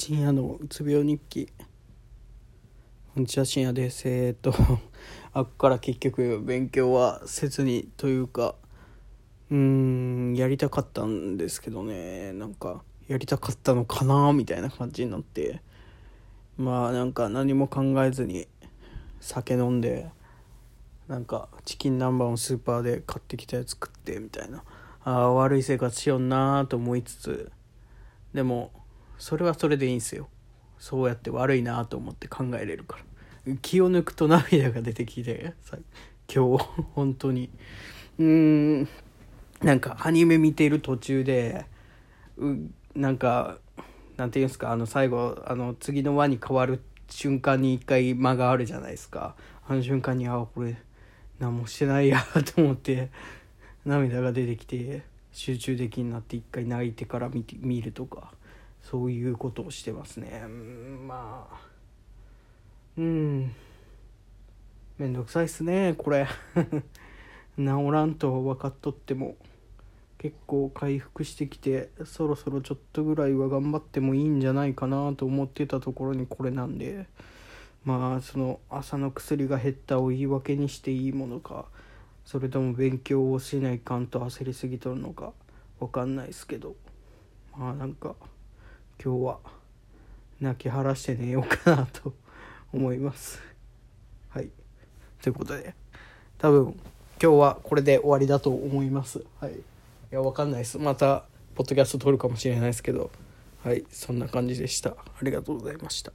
深夜のうつ病日記。こんにちは深夜です。えー、っと あっから結局勉強はせずにというかうんやりたかったんですけどね。なんかやりたかったのかなみたいな感じになって。まあなんか何も考えずに酒飲んでなんかチキン南蛮をスーパーで買ってきたやつ食ってみたいな。ああ悪い生活しようなと思いつつでもそれはそれでいいんですよ。そうやって悪いなと思って考えれるから。気を抜くと涙が出てきて今日本当に。うーん。なんかアニメ見てる途中でうなんかなんていうんですかあの最後あの次の輪に変わる瞬間に一回間があるじゃないですか。あの瞬間にあこれ何もしてないやと思って涙が出てきて集中できになって一回泣いてから見て見るとか。そういうことをしてますね。うんまあ。うん。めんどくさいっすねこれ。治らんと分かっとっても。結構回復してきてそろそろちょっとぐらいは頑張ってもいいんじゃないかなと思ってたところにこれなんで。まあその朝の薬が減ったを言い訳にしていいものかそれとも勉強をしないかんと焦りすぎとるのか分かんないですけど。まあなんか今日は泣き晴らして寝ようかなと思います。はい。ということで多分今日はこれで終わりだと思います。はい。いやわかんないです。またポッドキャスト撮るかもしれないですけど。はい。そんな感じでした。ありがとうございました。